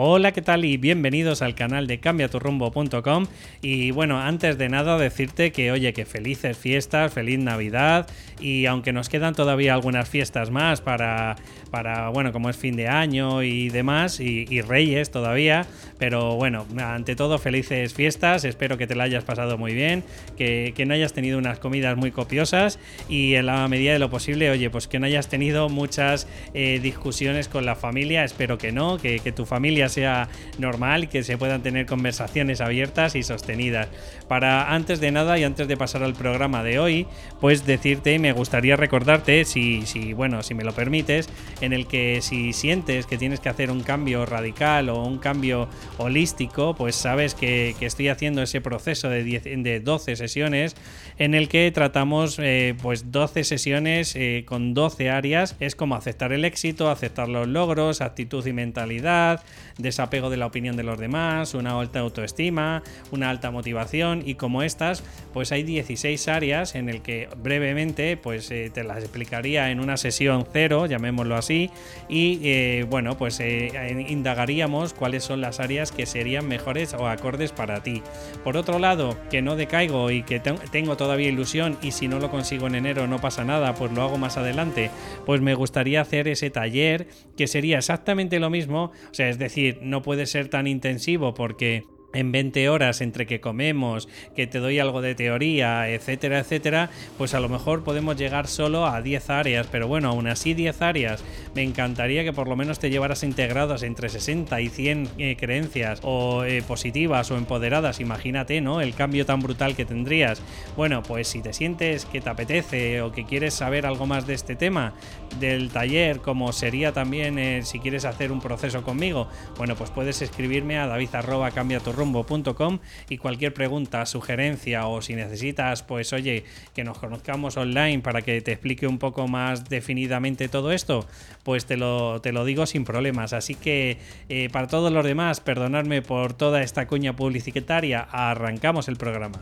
Hola, ¿qué tal? Y bienvenidos al canal de cambiaturrumbo.com. Y bueno, antes de nada decirte que, oye, que felices fiestas, feliz Navidad. Y aunque nos quedan todavía algunas fiestas más para, para bueno, como es fin de año y demás, y, Reyes todavía. Pero bueno, ante todo, felices fiestas. Espero que te la hayas pasado muy bien, que, no hayas tenido unas comidas muy copiosas y en la medida de lo posible, oye, pues que no hayas tenido muchas eh, discusiones con la familia. Espero que no, que, que tu familia sea normal que se puedan tener conversaciones abiertas y sostenidas. Para antes de nada y antes de pasar al programa de hoy, pues decirte, me gustaría recordarte, si, si bueno, si me lo permites, en el que si sientes que tienes que hacer un cambio radical o un cambio holístico, pues sabes que, estoy haciendo ese proceso de, de 12 sesiones en el que tratamos eh, pues 12 sesiones eh, con 12 áreas. Es como aceptar el éxito, aceptar los logros, actitud y mentalidad, desapego de la opinión de los demás, una alta autoestima, una alta motivación y como estas, pues hay 16 áreas en el que brevemente pues eh, te las explicaría en una sesión cero, llamémoslo así, y eh, bueno, pues eh, indagaríamos cuáles son las áreas que serían mejores o acordes para ti. Por otro lado, que no decaigo y que tengo todavía ilusión y si no lo consigo en enero no pasa nada, pues lo hago más adelante, pues me gustaría hacer ese taller que sería exactamente lo mismo, o sea, es decir, no puede ser tan intensivo porque en 20 horas entre que comemos, que te doy algo de teoría, etcétera, etcétera, pues a lo mejor podemos llegar solo a 10 áreas, pero bueno, aún así 10 áreas, me encantaría que por lo menos te llevaras integradas entre 60 y 100 eh, creencias o eh, positivas o empoderadas, imagínate, ¿no? El cambio tan brutal que tendrías. Bueno, pues si te sientes que te apetece o que quieres saber algo más de este tema, del taller, como sería también eh, si quieres hacer un proceso conmigo, bueno, pues puedes escribirme a david rumbo.com y cualquier pregunta, sugerencia o si necesitas, pues oye, que nos conozcamos online para que te explique un poco más definidamente todo esto, pues te lo, te lo digo sin problemas. Así que eh, para todos los demás, perdonadme por toda esta cuña publicitaria, arrancamos el programa.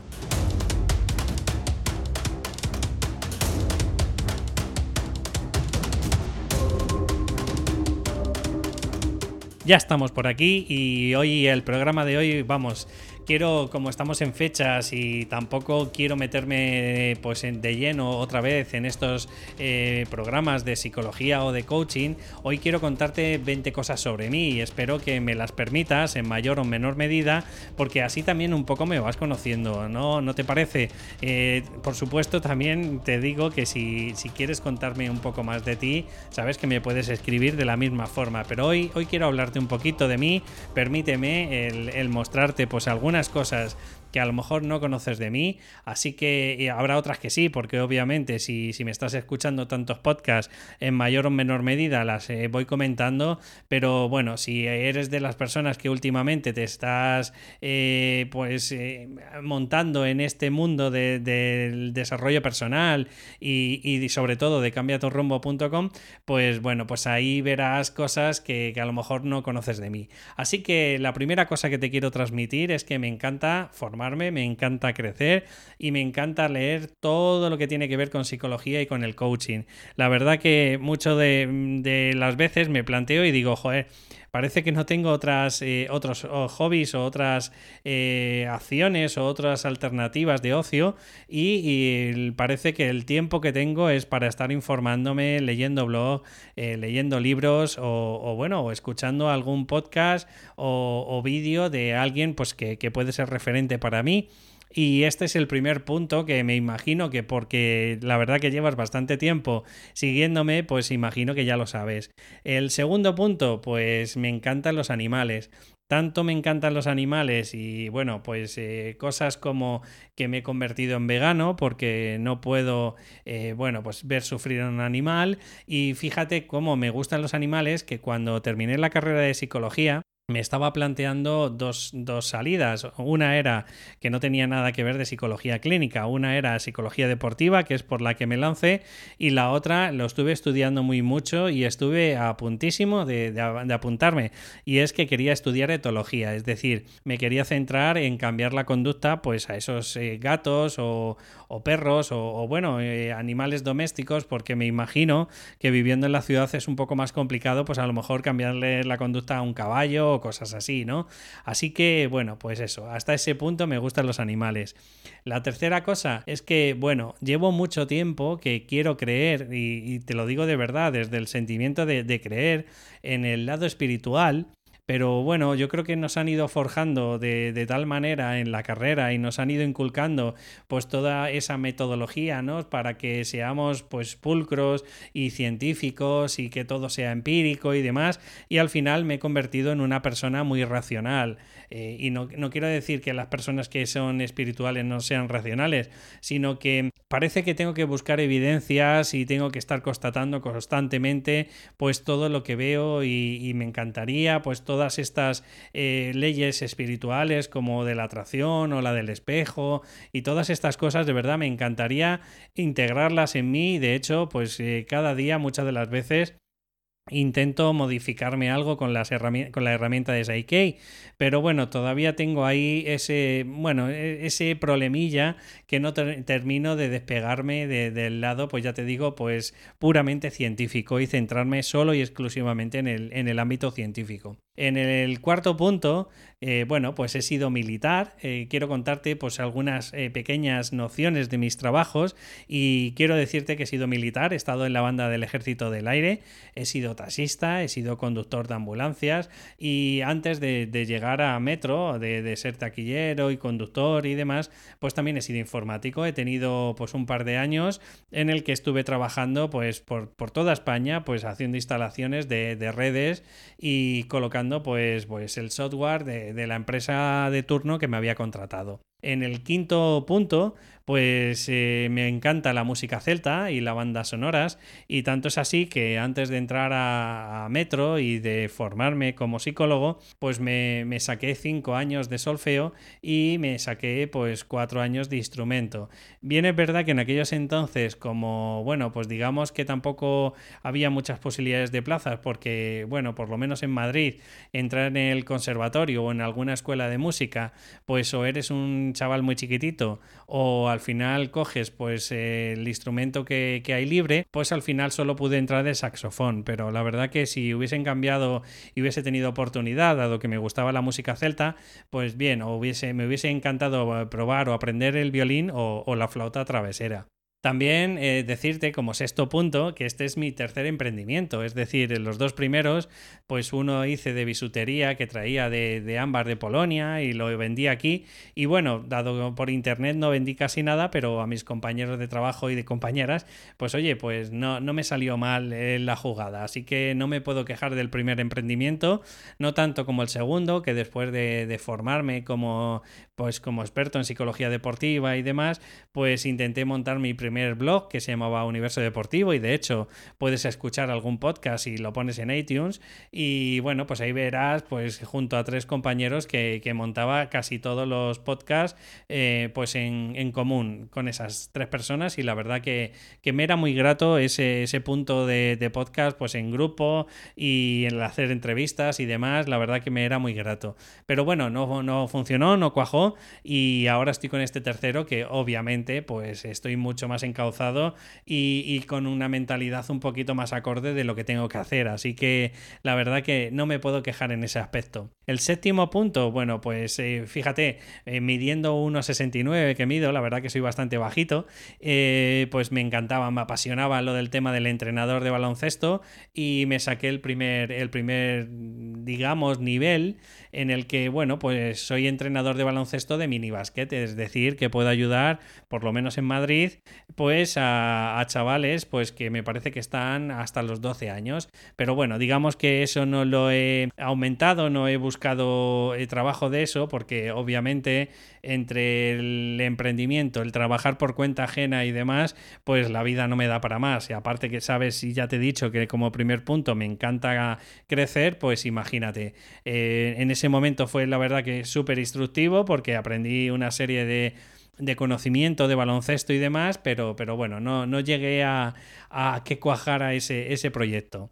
Ya estamos por aquí y hoy el programa de hoy, vamos, quiero, como estamos en fechas y tampoco quiero meterme pues de lleno otra vez en estos eh, programas de psicología o de coaching, hoy quiero contarte 20 cosas sobre mí y espero que me las permitas en mayor o menor medida, porque así también un poco me vas conociendo, ¿no? ¿No te parece? Eh, por supuesto, también te digo que si, si quieres contarme un poco más de ti, sabes que me puedes escribir de la misma forma, pero hoy, hoy quiero hablarte un poquito de mí, permíteme el, el mostrarte pues algunas cosas que a lo mejor no conoces de mí, así que habrá otras que sí, porque obviamente si, si me estás escuchando tantos podcasts, en mayor o menor medida las eh, voy comentando, pero bueno, si eres de las personas que últimamente te estás eh, pues eh, montando en este mundo del desarrollo personal y, sobre todo de cambiatorrumbo.com, pues bueno, pues ahí verás cosas que, a lo mejor no conoces de mí. Así que la primera cosa que te quiero transmitir es que me encanta me encanta crecer y me encanta leer todo lo que tiene que ver con psicología y con el coaching. La verdad que mucho de, las veces me planteo y digo, joder, parece que no tengo otras, eh, otros hobbies o otras eh, acciones o otras alternativas de ocio y, parece que el tiempo que tengo es para estar informándome, leyendo blog, eh, leyendo libros o, bueno, o escuchando algún podcast o, vídeo de alguien pues que, que puede ser referente para mí. Y este es el primer punto que me imagino que porque la verdad que llevas bastante tiempo siguiéndome, pues imagino que ya lo sabes. El segundo punto, pues me encantan los animales. Tanto me encantan los animales y bueno, pues eh, cosas como que me he convertido en vegano porque no puedo, eh, bueno, pues ver sufrir a un animal y fíjate cómo me gustan los animales que cuando terminé la carrera de psicología, me estaba planteando dos, salidas. Una era que no tenía nada que ver de psicología clínica, una era psicología deportiva, que es por la que me lancé, y la otra lo estuve estudiando muy mucho y estuve a puntísimo de, apuntarme. Y es que quería estudiar etología, es decir, me quería centrar en cambiar la conducta pues a esos eh, gatos o, perros o, bueno, eh, animales domésticos, porque me imagino que viviendo en la ciudad es un poco más complicado, pues a lo mejor cambiarle la conducta a un caballo o cosas así, ¿no? Así que, bueno, pues eso, hasta ese punto me gustan los animales. La tercera cosa es que, bueno, llevo mucho tiempo que quiero creer, y, te lo digo de verdad, desde el sentimiento de creer en el lado espiritual, pero bueno, yo creo que nos han ido forjando de, tal manera en la carrera y nos han ido inculcando pues toda esa metodología, ¿no? Para que seamos pues pulcros y científicos y que todo sea empírico y demás. Y al final me he convertido en una persona muy racional. Eh, y no, no quiero decir que las personas que son espirituales no sean racionales, sino que parece que tengo que buscar evidencias y tengo que estar constatando constantemente pues todo lo que veo y, y me encantaría pues todo todas estas eh, leyes espirituales como de la atracción o la del espejo y todas estas cosas, de verdad me encantaría integrarlas en mí. De hecho, pues eh, cada día, muchas de las veces, intento modificarme algo con, las con la herramienta de Psyche, pero bueno, todavía tengo ahí ese, bueno, e, ese problemilla que no termino de despegarme del lado, pues ya te digo, pues puramente científico y centrarme solo y exclusivamente en el, en el ámbito científico. En el cuarto punto, eh, bueno, pues he sido militar. Eh, quiero contarte pues algunas eh, pequeñas nociones de mis trabajos y quiero decirte que he sido militar, he estado en la banda del Ejército del Aire, he sido taxista, he sido conductor de ambulancias y antes de, llegar a Metro, de, ser taquillero y conductor y demás, pues también he sido informático. He tenido pues un par de años en el que estuve trabajando pues por, toda España, pues haciendo instalaciones de, de redes y colocando pues, pues el software de, la empresa de turno que me había contratado. En el quinto punto, pues eh, me encanta la música celta y las bandas sonoras y tanto es así que antes de entrar a, Metro y de formarme como psicólogo pues me, saqué cinco años de solfeo y me saqué pues cuatro años de instrumento. Bien es verdad que en aquellos entonces como bueno pues digamos que tampoco había muchas posibilidades de plazas porque bueno por lo menos en Madrid entrar en el conservatorio o en alguna escuela de música pues o eres un chaval muy chiquitito o al final coges pues el instrumento que, hay libre, pues al final solo pude entrar de saxofón, pero la verdad que si hubiesen cambiado y hubiese tenido oportunidad, dado que me gustaba la música celta, pues bien, o hubiese, me hubiese encantado probar o aprender el violín o la flauta travesera. También eh, decirte como sexto punto que este es mi tercer emprendimiento, es decir, los dos primeros, pues uno hice de bisutería que traía de, ámbar de Polonia y lo vendí aquí. Y bueno, dado por internet no vendí casi nada, pero a mis compañeros de trabajo y de compañeras, pues oye, pues no, no me salió mal eh, la jugada, así que no me puedo quejar del primer emprendimiento, no tanto como el segundo, que después de, de formarme como, pues como experto en psicología deportiva y demás, pues intenté montar mi primer blog que se llamaba Universo Deportivo y de hecho puedes escuchar algún podcast y lo pones en iTunes y bueno, pues ahí verás pues junto a tres compañeros que, montaba casi todos los podcasts eh, pues en, común con esas tres personas y la verdad que, me era muy grato ese, ese punto de, podcast pues en grupo y en hacer entrevistas y demás, la verdad que me era muy grato. Pero bueno, no, no funcionó, no cuajó y ahora estoy con este tercero que obviamente pues estoy mucho más encauzado y, con una mentalidad un poquito más acorde de lo que tengo que hacer. Así que la verdad que no me puedo quejar en ese aspecto. El séptimo punto, bueno, pues eh, fíjate, eh, midiendo 1,69 que mido, la verdad que soy bastante bajito, eh, pues me encantaba, me apasionaba lo del tema del entrenador de baloncesto y me saqué el primer, el primer digamos, nivel en el que, bueno, pues soy entrenador de baloncesto de mini basket, es decir, que puedo ayudar, por lo menos en Madrid, pues a, chavales, pues que me parece que están hasta los 12 años. Pero bueno, digamos que eso no lo he aumentado, no he buscado el trabajo de eso, porque obviamente entre el emprendimiento, el trabajar por cuenta ajena y demás, pues la vida no me da para más. Y aparte que sabes, y ya te he dicho que como primer punto me encanta crecer, pues imagínate. Eh, en ese momento fue la verdad que súper instructivo porque aprendí una serie de de conocimiento de baloncesto y demás, pero, pero bueno, no, no llegué a, a que cuajara ese, ese proyecto.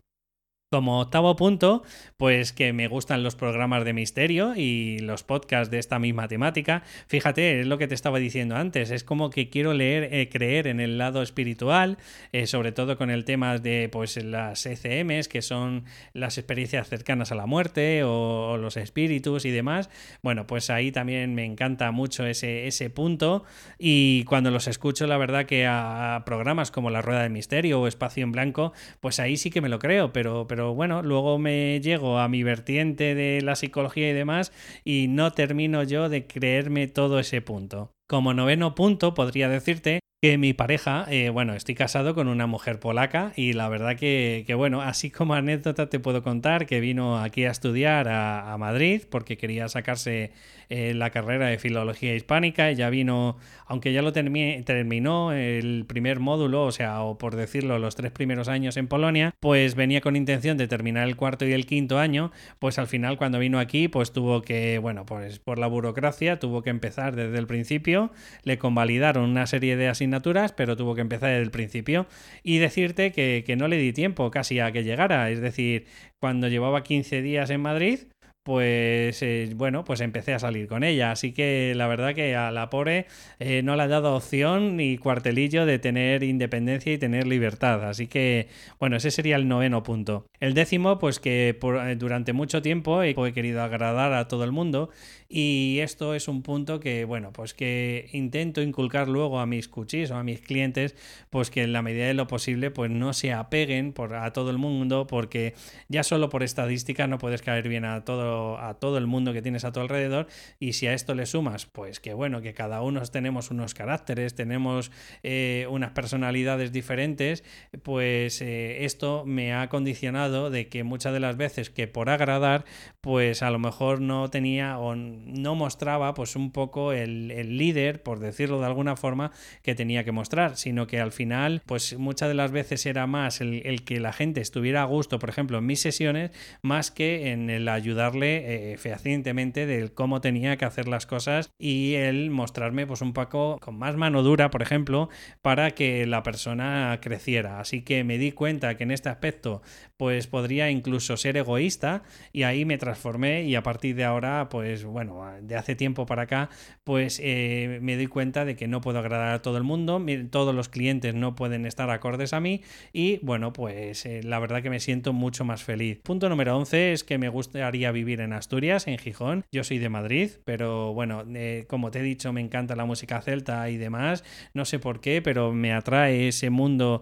Como octavo punto, pues que me gustan los programas de misterio y los podcasts de esta misma temática. Fíjate, es lo que te estaba diciendo antes, es como que quiero leer, eh, creer en el lado espiritual, eh, sobre todo con el tema de pues las ECMs, que son las experiencias cercanas a la muerte o, los espíritus y demás. Bueno, pues ahí también me encanta mucho ese, ese punto y cuando los escucho, la verdad que a, programas como La Rueda de Misterio o Espacio en Blanco, pues ahí sí que me lo creo, pero pero bueno, luego me llego a mi vertiente de la psicología y demás y no termino yo de creerme todo ese punto. Como noveno punto podría decirte que mi pareja, eh, bueno, estoy casado con una mujer polaca y la verdad que, bueno, así como anécdota te puedo contar que vino aquí a estudiar a, Madrid porque quería sacarse eh, la carrera de filología hispánica. Ella vino, aunque ya lo terminó el primer módulo, o sea, o por decirlo, los tres primeros años en Polonia, pues venía con intención de terminar el cuarto y el quinto año, pues al final cuando vino aquí, pues tuvo que, bueno, pues por la burocracia tuvo que empezar desde el principio, le convalidaron una serie de asignaturas pero tuvo que empezar desde el principio y decirte que, que no le di tiempo casi a que llegara. Es decir, cuando llevaba 15 días en Madrid, pues eh, bueno, pues empecé a salir con ella. Así que la verdad que a la pobre eh, no le ha dado opción ni cuartelillo de tener independencia y tener libertad. Así que bueno, ese sería el noveno punto. El décimo, pues que eh, durante mucho tiempo he, querido agradar a todo el mundo y esto es un punto que bueno, pues que intento inculcar luego a mis cuchis o a mis clientes, pues que en la medida de lo posible pues no se apeguen por, a todo el mundo porque ya solo por estadística no puedes caer bien a todo a todo el mundo que tienes a tu alrededor. Y si a esto le sumas, pues que bueno, que cada uno tenemos unos caracteres, tenemos eh, unas personalidades diferentes, pues eh, esto me ha condicionado de que muchas de las veces que por agradar, pues a lo mejor no tenía o no mostraba pues un poco el, el líder, por decirlo de alguna forma, que tenía que mostrar, sino que al final, pues muchas de las veces era más el, el que la gente estuviera a gusto, por ejemplo, en mis sesiones, más que en el ayudarle eh, fehacientemente de cómo tenía que hacer las cosas y el mostrarme pues un poco con más mano dura, por ejemplo, para que la persona creciera. Así que me di cuenta que en este aspecto pues podría incluso ser egoísta y ahí me transformé y a partir de ahora pues bueno, de hace tiempo para acá pues eh, me doy cuenta de que no puedo agradar a todo el mundo, todos los clientes no pueden estar acordes a mí y bueno pues eh, la verdad que me siento mucho más feliz. Punto número 11 es que me gustaría vivir en Asturias, en Gijón. Yo soy de Madrid, pero bueno, eh, como te he dicho, me encanta la música celta y demás. No sé por qué, pero me atrae ese mundo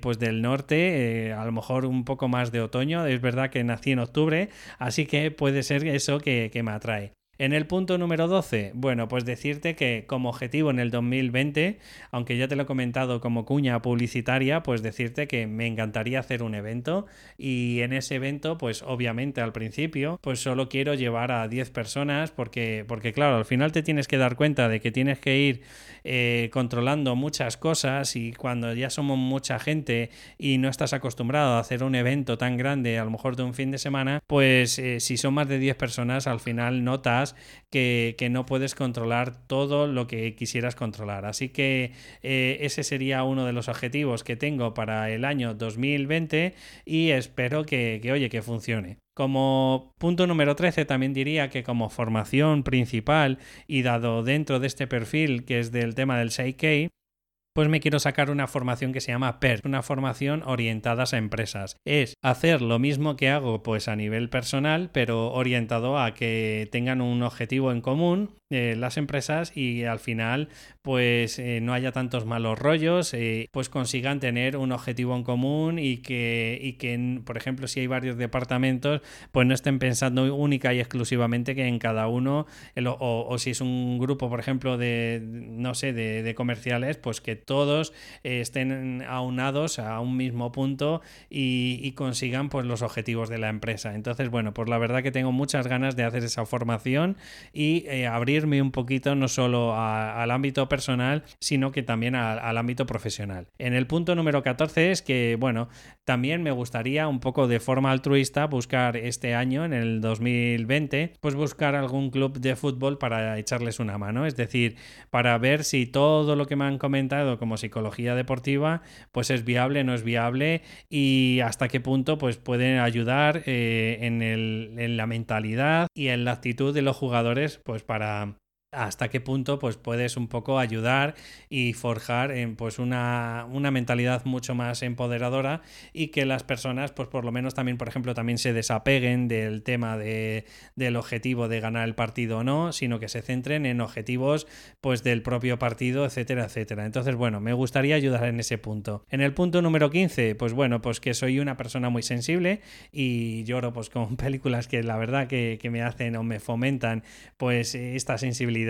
pues del norte, a lo mejor un poco más de otoño. Es verdad que nací en octubre, así que puede ser eso que me atrae. En el punto número 12, bueno, pues decirte que como objetivo en el 2020, aunque ya te lo he comentado como cuña publicitaria, pues decirte que me encantaría hacer un evento. Y en ese evento, pues obviamente al principio, pues solo quiero llevar a 10 personas porque, porque claro, al final te tienes que dar cuenta de que tienes que ir eh, controlando muchas cosas y cuando ya somos mucha gente y no estás acostumbrado a hacer un evento tan grande, a lo mejor de un fin de semana, pues eh, si son más de 10 personas, al final notas que, no puedes controlar todo lo que quisieras controlar. Así que eh, ese sería uno de los objetivos que tengo para el año 2020 y espero que, que oye, que funcione. Como punto número 13 también diría que como formación principal y dado dentro de este perfil que es del tema del 6K, pues me quiero sacar una formación que se llama PER, una formación orientada a empresas. Es hacer lo mismo que hago pues a nivel personal, pero orientado a que tengan un objetivo en común eh, las empresas y al final pues eh, no haya tantos malos rollos, eh, pues consigan tener un objetivo en común y que, y que, por ejemplo, si hay varios departamentos, pues no estén pensando única y exclusivamente que en cada uno, o, si es un grupo, por ejemplo, de, no sé, de, comerciales, pues que todos estén aunados a un mismo punto y, consigan pues los objetivos de la empresa. Entonces, bueno, pues la verdad que tengo muchas ganas de hacer esa formación y abrirme un poquito no solo al ámbito personal, sino que también al ámbito profesional. En el punto número 14 es que, bueno, también me gustaría un poco de forma altruista buscar este año, en el 2020, pues buscar algún club de fútbol para echarles una mano. Es decir, para ver si todo lo que me han comentado como psicología deportiva, pues es viable, no es viable y hasta qué punto pues pueden ayudar eh, en la mentalidad y en la actitud de los jugadores pues para hasta qué punto pues puedes un poco ayudar y forjar en pues una, una, mentalidad mucho más empoderadora y que las personas pues por lo menos también por ejemplo también se desapeguen del tema de, del objetivo de ganar el partido o no sino que se centren en objetivos pues del propio partido etcétera etcétera. Entonces bueno me gustaría ayudar en ese punto. En el punto número 15 pues bueno pues que soy una persona muy sensible y lloro pues con películas que la verdad que, que me hacen o me fomentan pues esta sensibilidad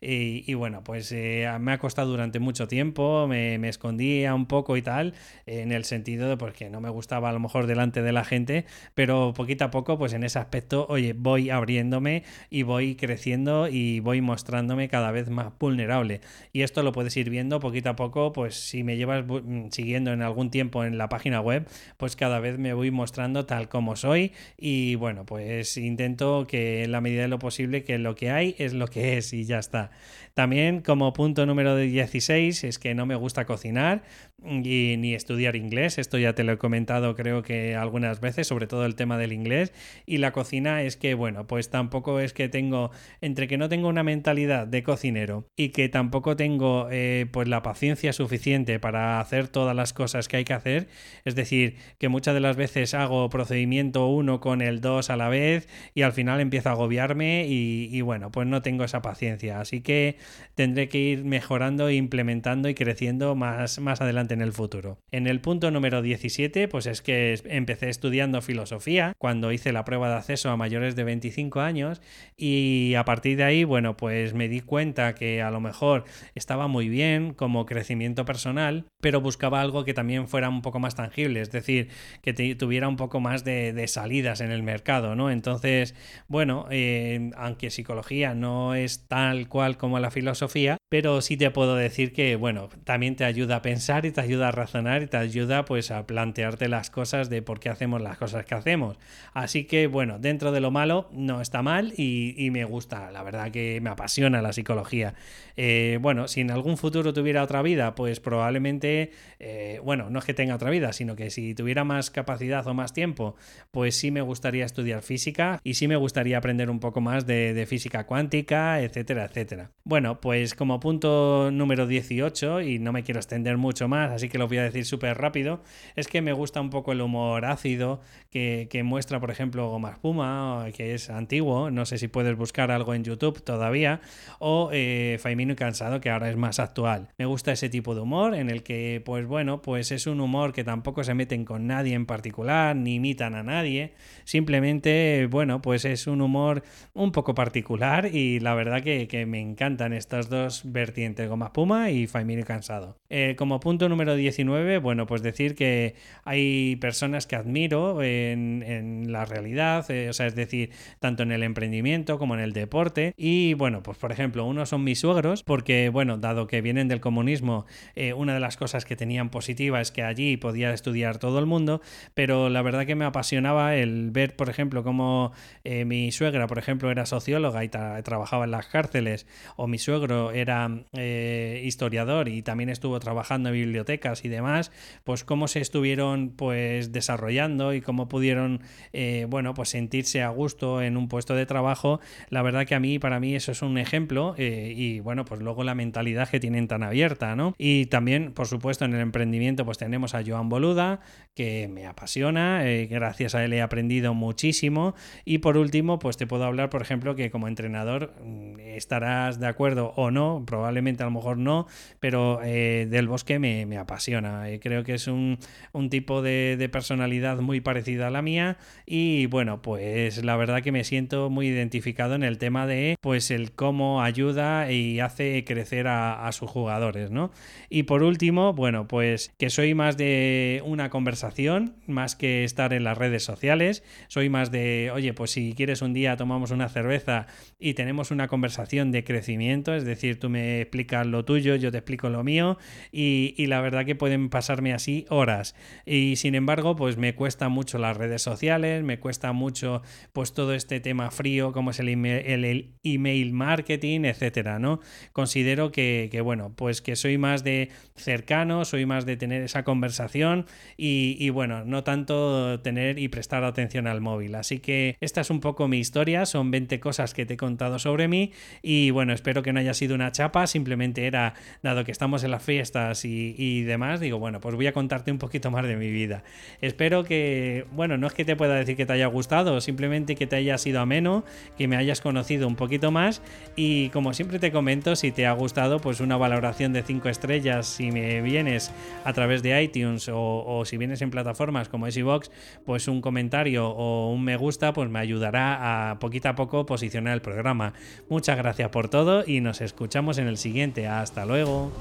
y, bueno, pues eh, me ha costado durante mucho tiempo, me, escondía un poco y tal, en el sentido de pues, que no me gustaba a lo mejor delante de la gente, pero poquito a poco, pues en ese aspecto, oye, voy abriéndome y voy creciendo y voy mostrándome cada vez más vulnerable. Y esto lo puedes ir viendo poquito a poco, pues si me llevas mm, siguiendo en algún tiempo en la página web, pues cada vez me voy mostrando tal como soy y bueno, pues intento que en la medida de lo posible que lo que hay es lo que es y ya está. También como punto número 16 es que no me gusta cocinar y, ni estudiar inglés. Esto ya te lo he comentado creo que algunas veces, sobre todo el tema del inglés. Y la cocina es que, bueno, pues tampoco es que tengo, entre que no tengo una mentalidad de cocinero y que tampoco tengo eh, pues la paciencia suficiente para hacer todas las cosas que hay que hacer. Es decir, que muchas de las veces hago procedimiento 1 con el 2 a la vez y al final empiezo a agobiarme y, y bueno, pues no tengo esa paciencia. Así que tendré que ir mejorando, implementando y creciendo más, más adelante en el futuro. En el punto número 17, pues es que empecé estudiando filosofía cuando hice la prueba de acceso a mayores de 25 años y a partir de ahí, bueno, pues me di cuenta que a lo mejor estaba muy bien como crecimiento personal, pero buscaba algo que también fuera un poco más tangible, es decir, que tuviera un poco más de, salidas en el mercado, ¿no? Entonces, bueno, eh, aunque psicología no es tal cual como la filosofía, pero sí te puedo decir que, bueno, también te ayuda a pensar y te ayuda a razonar y te ayuda pues a plantearte las cosas de por qué hacemos las cosas que hacemos. Así que, bueno, dentro de lo malo no está mal y, me gusta, la verdad que me apasiona la psicología. Eh, bueno, si en algún futuro tuviera otra vida, pues probablemente, eh, bueno, no es que tenga otra vida, sino que si tuviera más capacidad o más tiempo, pues sí me gustaría estudiar física y sí me gustaría aprender un poco más de, de física cuántica, etcétera, etcétera. Bueno, pues como punto número 18, y no me quiero extender mucho más, así que lo voy a decir súper rápido, es que me gusta un poco el humor ácido que, muestra, por ejemplo, Goma Espuma, que es antiguo, no sé si puedes buscar algo en YouTube todavía, o eh, Faimino y Cansado, que ahora es más actual. Me gusta ese tipo de humor en el que, pues bueno, pues es un humor que tampoco se meten con nadie en particular, ni imitan a nadie, simplemente, bueno, pues es un humor un poco particular y la verdad que, me encantan estas dos vertiente Goma Puma y Faimino Cansado. Eh, como punto número 19, bueno, pues decir que hay personas que admiro en, la realidad, eh, o sea, es decir, tanto en el emprendimiento como en el deporte. Y bueno, pues por ejemplo, unos son mis suegros, porque bueno, dado que vienen del comunismo, eh, una de las cosas que tenían positiva es que allí podía estudiar todo el mundo, pero la verdad que me apasionaba el ver, por ejemplo, cómo mi suegra, por ejemplo, era socióloga y trabajaba en las cárceles, o mi suegro era eh, historiador y también estuvo trabajando en bibliotecas y demás, pues cómo se estuvieron pues desarrollando y cómo pudieron, eh, bueno, pues sentirse a gusto en un puesto de trabajo, la verdad que a mí, para mí eso es un ejemplo eh, y bueno, pues luego la mentalidad que tienen tan abierta, ¿no? Y también, por supuesto, en el emprendimiento pues tenemos a Joan Boluda, que me apasiona, gracias a él he aprendido muchísimo y por último, pues te puedo hablar, por ejemplo, que como entrenador mm, estarás de acuerdo o no, probablemente a lo mejor no, pero eh, Del Bosque me, apasiona. Eh, creo que es un, tipo de, personalidad muy parecida a la mía y bueno, pues la verdad que me siento muy identificado en el tema de pues el cómo ayuda y hace crecer a, sus jugadores, ¿no? Y por último, bueno, pues que soy más de una conversación, más que estar en las redes sociales, soy más de, oye, pues si quieres un día tomamos una cerveza y tenemos una conversación de crecimiento, es decir, tú me explicas lo tuyo, yo te explico lo mío y, y la verdad que pueden pasarme así horas. Y sin embargo, pues me cuesta mucho las redes sociales, me cuesta mucho pues todo este tema frío como es el email, el, email marketing, etcétera, ¿no? Considero que, que, bueno, pues que soy más de cercano, soy más de tener esa conversación y, y bueno, no tanto tener y prestar atención al móvil. Así que esta es un poco mi historia, son 20 cosas que te he contado sobre mí y bueno, espero que no haya sido una chapa, simplemente era, dado que estamos en las fiestas y, demás, digo, bueno, pues voy a contarte un poquito más de mi vida. Espero que, bueno, no es que te pueda decir que te haya gustado, simplemente que te haya sido ameno, que me hayas conocido un poquito más y como siempre te comento, si te ha gustado, pues una valoración de 5 estrellas si me vienes a través de iTunes o si vienes en plataformas como Xbox, pues un comentario o un me gusta, pues me ayudará a poquito a poco posicionar el programa. Muchas gracias por todo y nos escuchamos en el siguiente. Hasta luego.